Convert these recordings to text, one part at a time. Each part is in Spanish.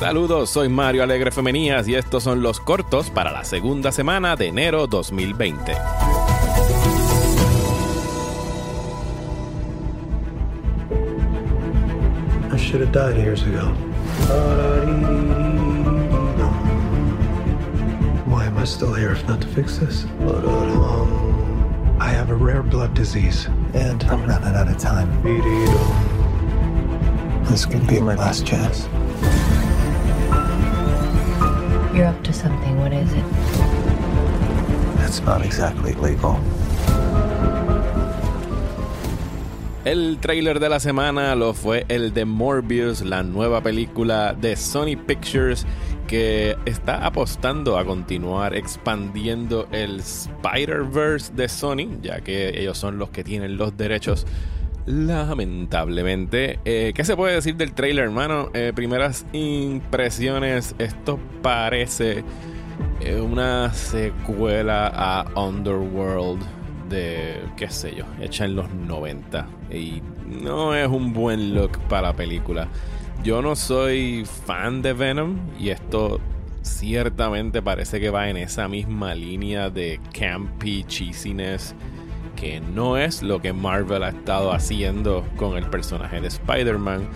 Saludos, soy Mario Alegre Femenías y estos son los cortos para la segunda semana de enero 2020. I should have died years ago. Why am I still here if not to fix this? I have a rare blood disease. And I'm running out of time. This could be my last chance. You're up to something. What is it? It's not exactly legal. El trailer de la semana lo fue el de Morbius, la nueva película de Sony Pictures que está apostando a continuar expandiendo el Spider-Verse de Sony, ya que ellos son los que tienen los derechos. Lamentablemente, eh, ¿qué se puede decir del trailer, hermano? Eh, primeras impresiones, esto parece eh, una secuela a Underworld de, qué sé yo, hecha en los 90. Y no es un buen look para la película. Yo no soy fan de Venom y esto ciertamente parece que va en esa misma línea de campy cheesiness que no es lo que Marvel ha estado haciendo con el personaje de Spider-Man.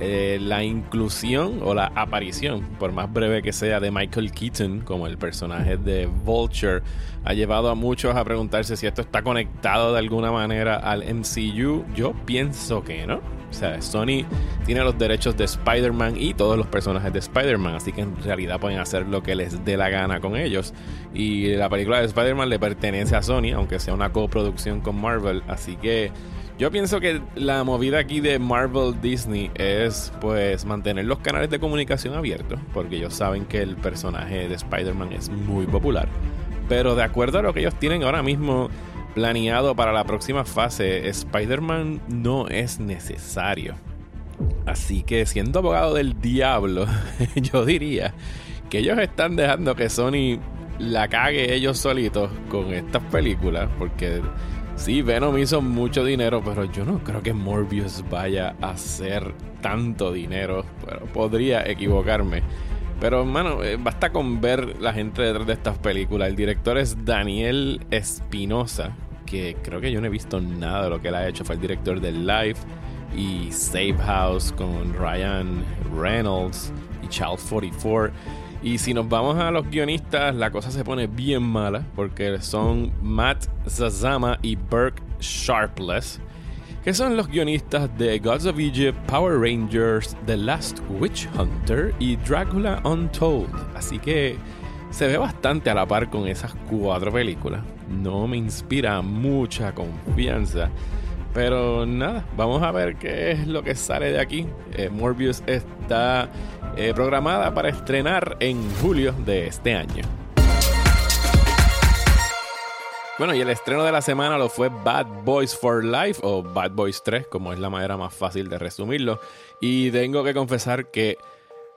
Eh, la inclusión o la aparición, por más breve que sea, de Michael Keaton como el personaje de Vulture, ha llevado a muchos a preguntarse si esto está conectado de alguna manera al MCU. Yo pienso que no. O sea, Sony tiene los derechos de Spider-Man y todos los personajes de Spider-Man, así que en realidad pueden hacer lo que les dé la gana con ellos. Y la película de Spider-Man le pertenece a Sony, aunque sea una coproducción con Marvel, así que yo pienso que la movida aquí de Marvel Disney es pues mantener los canales de comunicación abiertos, porque ellos saben que el personaje de Spider-Man es muy popular. Pero de acuerdo a lo que ellos tienen ahora mismo planeado para la próxima fase, Spider-Man no es necesario. Así que siendo abogado del diablo, yo diría que ellos están dejando que Sony la cague ellos solitos con estas películas, porque Sí, Venom hizo mucho dinero, pero yo no creo que Morbius vaya a hacer tanto dinero. Pero podría equivocarme. Pero, hermano, eh, basta con ver la gente detrás de estas películas. El director es Daniel Espinosa, que creo que yo no he visto nada de lo que él ha hecho. Fue el director de Life y Safe House con Ryan Reynolds y Child 44. Y si nos vamos a los guionistas, la cosa se pone bien mala porque son Matt Zazama y Burke Sharpless, que son los guionistas de Gods of Egypt, Power Rangers, The Last Witch Hunter y Dracula Untold. Así que se ve bastante a la par con esas cuatro películas. No me inspira mucha confianza. Pero nada, vamos a ver qué es lo que sale de aquí. Eh, Morbius está eh, programada para estrenar en julio de este año. Bueno, y el estreno de la semana lo fue Bad Boys for Life o Bad Boys 3, como es la manera más fácil de resumirlo. Y tengo que confesar que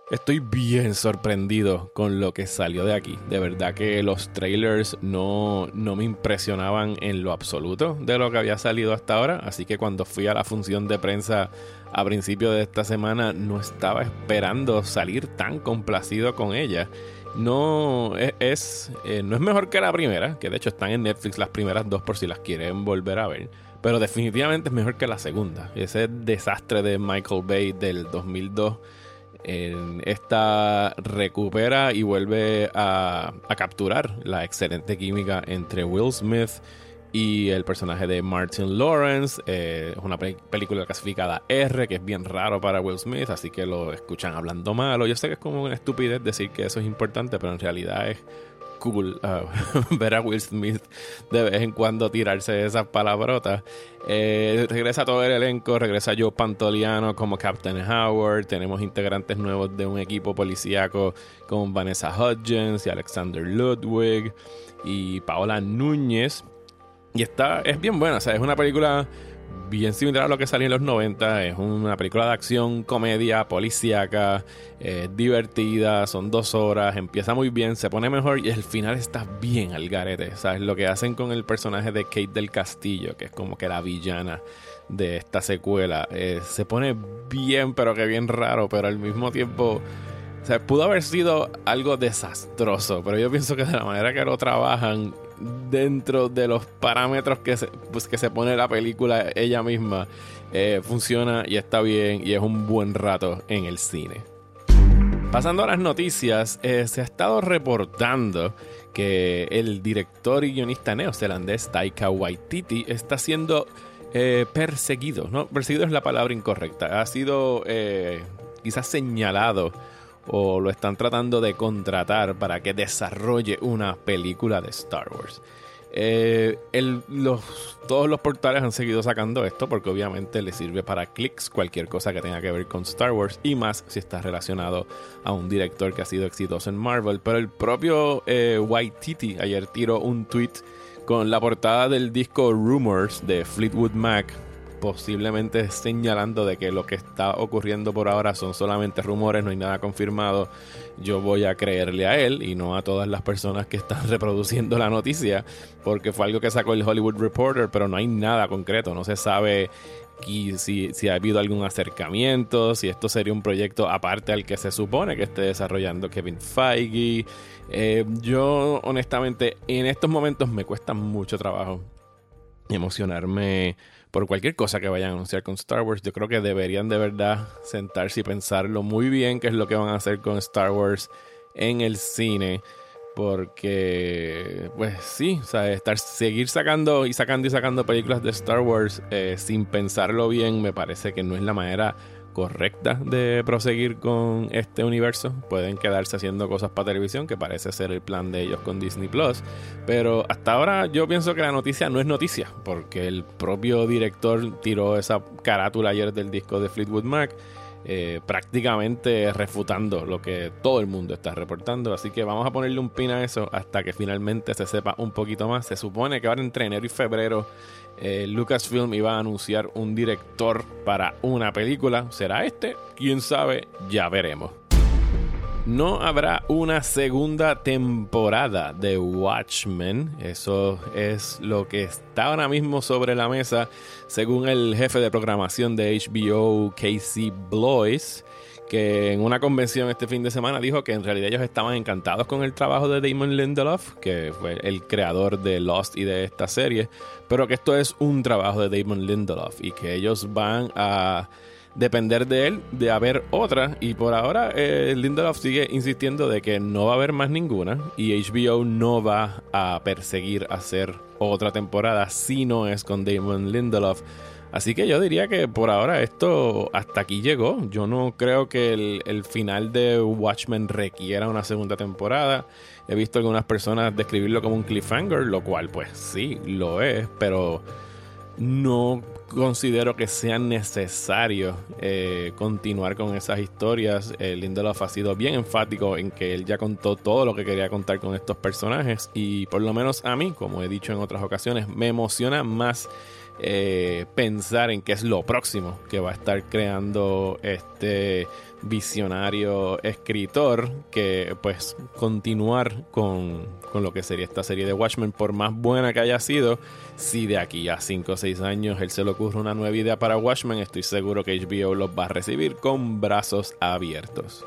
Estoy bien sorprendido con lo que salió de aquí. De verdad que los trailers no, no, me impresionaban en lo absoluto de lo que había salido hasta ahora. Así que cuando fui a la función de prensa a principio de esta semana no estaba esperando salir tan complacido con ella. No e, es, eh, no es mejor que la primera, que de hecho están en Netflix las primeras dos por si las quieren volver a ver. Pero definitivamente es mejor que la segunda. Ese desastre de Michael Bay del 2002 esta recupera y vuelve a, capturar la excelente química entre Will Smith y el personaje de Martin Lawrence. Eh, es una película clasificada R, que es bien raro para Will Smith, así que lo escuchan hablando malo. Yo sé que es como una estupidez decir que eso es importante, pero en realidad es cool uh, ver a Will Smith de vez en cuando tirarse esas palabrotas. Eh, regresa todo el elenco, regresa Joe Pantoliano como Captain Howard, tenemos integrantes nuevos de un equipo policíaco con Vanessa Hudgens y Alexander Ludwig y Paola Núñez. Y está, es bien buena, o sea, es una película bien similar a lo que salió en los 90. Es una película de acción, comedia, policíaca, eh, divertida, son dos horas, empieza muy bien, se pone mejor y el final está bien al garete. ¿Sabes? Lo que hacen con el personaje de Kate del Castillo, que es como que la villana de esta secuela, eh, se pone bien, pero que bien raro, pero al mismo tiempo sea, pudo haber sido algo desastroso, pero yo pienso que de la manera que lo trabajan dentro de los parámetros que se, pues, que se pone la película ella misma, eh, funciona y está bien y es un buen rato en el cine. Pasando a las noticias, eh, se ha estado reportando que el director y guionista neozelandés Taika Waititi está siendo eh, perseguido, ¿no? Perseguido es la palabra incorrecta. Ha sido quizás señalado o lo están tratando de contratar para que desarrolle una película de Star Wars. Eh, todos los portales han seguido sacando esto porque obviamente le sirve para clics cualquier cosa que tenga que ver con Star Wars y más si está relacionado a un director que ha sido exitoso en Marvel. Pero el propio eh, White ayer tiró un tweet con la portada del disco Rumors de Fleetwood Mac posiblemente señalando de que lo que está ocurriendo por ahora son solamente rumores, no hay nada confirmado, yo voy a creerle a él y no a todas las personas que están reproduciendo la noticia, porque fue algo que sacó el Hollywood Reporter, pero no hay nada concreto, no se sabe si, si ha habido algún acercamiento, si esto sería un proyecto aparte al que se supone que esté desarrollando Kevin Feige. Eh, yo honestamente en estos momentos me cuesta mucho trabajo emocionarme por cualquier cosa que vayan a anunciar con Star Wars. Yo creo que deberían de verdad sentarse y pensarlo muy bien qué es lo que van a hacer con Star Wars en el cine. Porque, pues sí, o sea, estar, seguir sacando y sacando y sacando películas de Star Wars eh, sin pensarlo bien me parece que no es la manera correcta de proseguir con este universo. Pueden quedarse haciendo cosas para televisión, que parece ser el plan de ellos con Disney Plus. Pero hasta ahora yo pienso que la noticia no es noticia, porque el propio director tiró esa carátula ayer del disco de Fleetwood Mac. Eh, prácticamente refutando lo que todo el mundo está reportando. Así que vamos a ponerle un pin a eso hasta que finalmente se sepa un poquito más. Se supone que ahora entre enero y febrero eh, Lucasfilm iba a anunciar un director para una película. ¿Será este? ¿Quién sabe? Ya veremos. No habrá una segunda temporada de Watchmen. Eso es lo que está ahora mismo sobre la mesa, según el jefe de programación de HBO, Casey Blois que en una convención este fin de semana dijo que en realidad ellos estaban encantados con el trabajo de Damon Lindelof, que fue el creador de Lost y de esta serie, pero que esto es un trabajo de Damon Lindelof y que ellos van a depender de él de haber otra y por ahora eh, Lindelof sigue insistiendo de que no va a haber más ninguna y HBO no va a perseguir hacer otra temporada si no es con Damon Lindelof Así que yo diría que por ahora esto hasta aquí llegó. Yo no creo que el, final de Watchmen requiera una segunda temporada. He visto algunas personas describirlo como un cliffhanger, lo cual pues sí, lo es, pero no considero que sea necesario eh, continuar con esas historias. Eh, Lindelof ha sido bien enfático en que él ya contó todo lo que quería contar con estos personajes y por lo menos a mí, como he dicho en otras ocasiones, me emociona más eh, pensar en qué es lo próximo que va a estar creando este visionario escritor que pues continuar con, con, lo que sería esta serie de Watchmen por más buena que haya sido si de aquí a 5 o 6 años él se le ocurre una nueva idea para Watchmen estoy seguro que HBO los va a recibir con brazos abiertos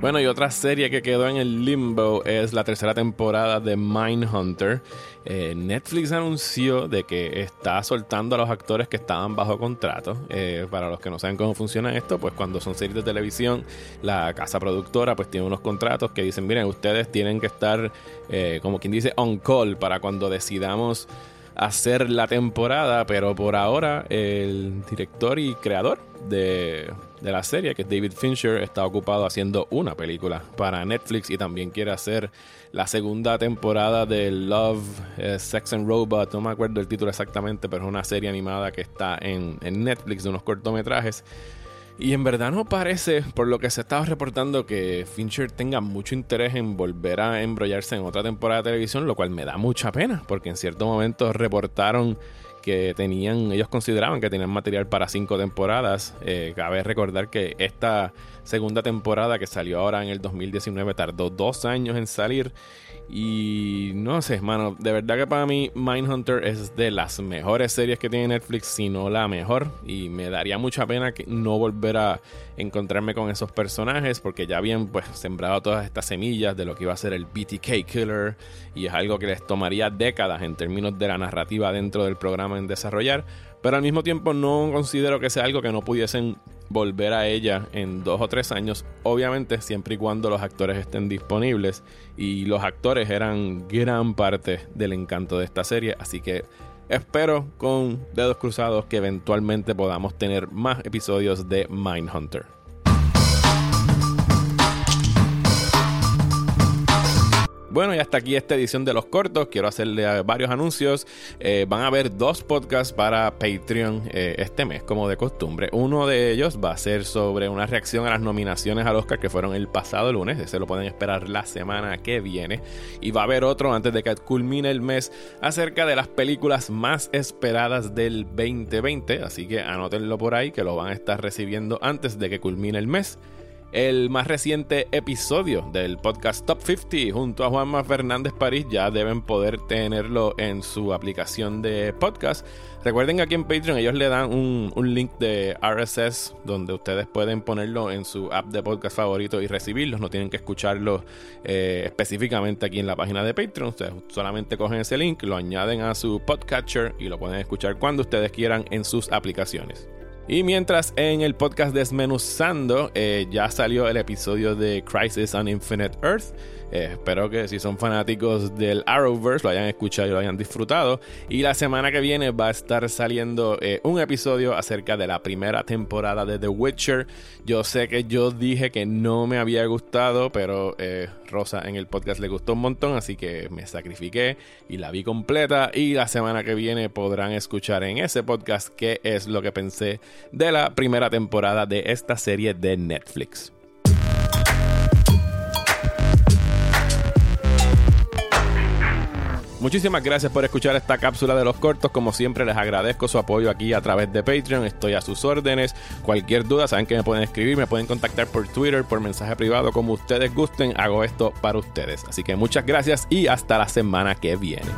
bueno, y otra serie que quedó en el limbo es la tercera temporada de Mindhunter. Eh, Netflix anunció de que está soltando a los actores que estaban bajo contrato. Eh, para los que no saben cómo funciona esto, pues cuando son series de televisión, la casa productora pues tiene unos contratos que dicen, miren, ustedes tienen que estar, eh, como quien dice, on call para cuando decidamos hacer la temporada, pero por ahora el director y creador de, la serie, que es David Fincher, está ocupado haciendo una película para Netflix y también quiere hacer la segunda temporada de Love, eh, Sex and Robot, no me acuerdo el título exactamente, pero es una serie animada que está en, en Netflix de unos cortometrajes. Y en verdad no parece, por lo que se estaba reportando, que Fincher tenga mucho interés en volver a embrollarse en otra temporada de televisión, lo cual me da mucha pena, porque en cierto momento reportaron que tenían, ellos consideraban que tenían material para cinco temporadas. Eh, cabe recordar que esta segunda temporada que salió ahora en el 2019 tardó dos años en salir Y no sé, mano, de verdad que para mí Mindhunter es de las mejores series que tiene Netflix, si no la mejor. Y me daría mucha pena que no volver a encontrarme con esos personajes, porque ya habían pues sembrado todas estas semillas de lo que iba a ser el BTK Killer. Y es algo que les tomaría décadas en términos de la narrativa dentro del programa en desarrollar. Pero al mismo tiempo no considero que sea algo que no pudiesen volver a ella en dos o tres años, obviamente siempre y cuando los actores estén disponibles y los actores eran gran parte del encanto de esta serie, así que espero con dedos cruzados que eventualmente podamos tener más episodios de Mindhunter. Bueno, y hasta aquí esta edición de los cortos. Quiero hacerle varios anuncios. Eh, van a haber dos podcasts para Patreon eh, este mes, como de costumbre. Uno de ellos va a ser sobre una reacción a las nominaciones al Oscar que fueron el pasado lunes. Ese lo pueden esperar la semana que viene. Y va a haber otro antes de que culmine el mes acerca de las películas más esperadas del 2020. Así que anótenlo por ahí que lo van a estar recibiendo antes de que culmine el mes el más reciente episodio del podcast Top 50 junto a Juanma Fernández París. Ya deben poder tenerlo en su aplicación de podcast. Recuerden que aquí en Patreon ellos le dan un, link de RSS donde ustedes pueden ponerlo en su app de podcast favorito y recibirlos. No tienen que escucharlo eh, específicamente aquí en la página de Patreon. Ustedes solamente cogen ese link, lo añaden a su podcatcher y lo pueden escuchar cuando ustedes quieran en sus aplicaciones. Y mientras en el podcast Desmenuzando eh, ya salió el episodio de Crisis on Infinite Earth. Eh, espero que si son fanáticos del Arrowverse lo hayan escuchado y lo hayan disfrutado. Y la semana que viene va a estar saliendo eh, un episodio acerca de la primera temporada de The Witcher. Yo sé que yo dije que no me había gustado, pero Rosa en el podcast le gustó un montón, así que me sacrifiqué y la vi completa. Y la semana que viene podrán escuchar en ese podcast qué es lo que pensé de la primera temporada de esta serie de Netflix. Muchísimas gracias por escuchar esta cápsula de los cortos. Como siempre, les agradezco su apoyo aquí a través de Patreon. Estoy a sus órdenes. Cualquier duda, saben que me pueden escribir, me pueden contactar por Twitter, por mensaje privado, como ustedes gusten. Hago esto para ustedes. Así que muchas gracias y hasta la semana que viene.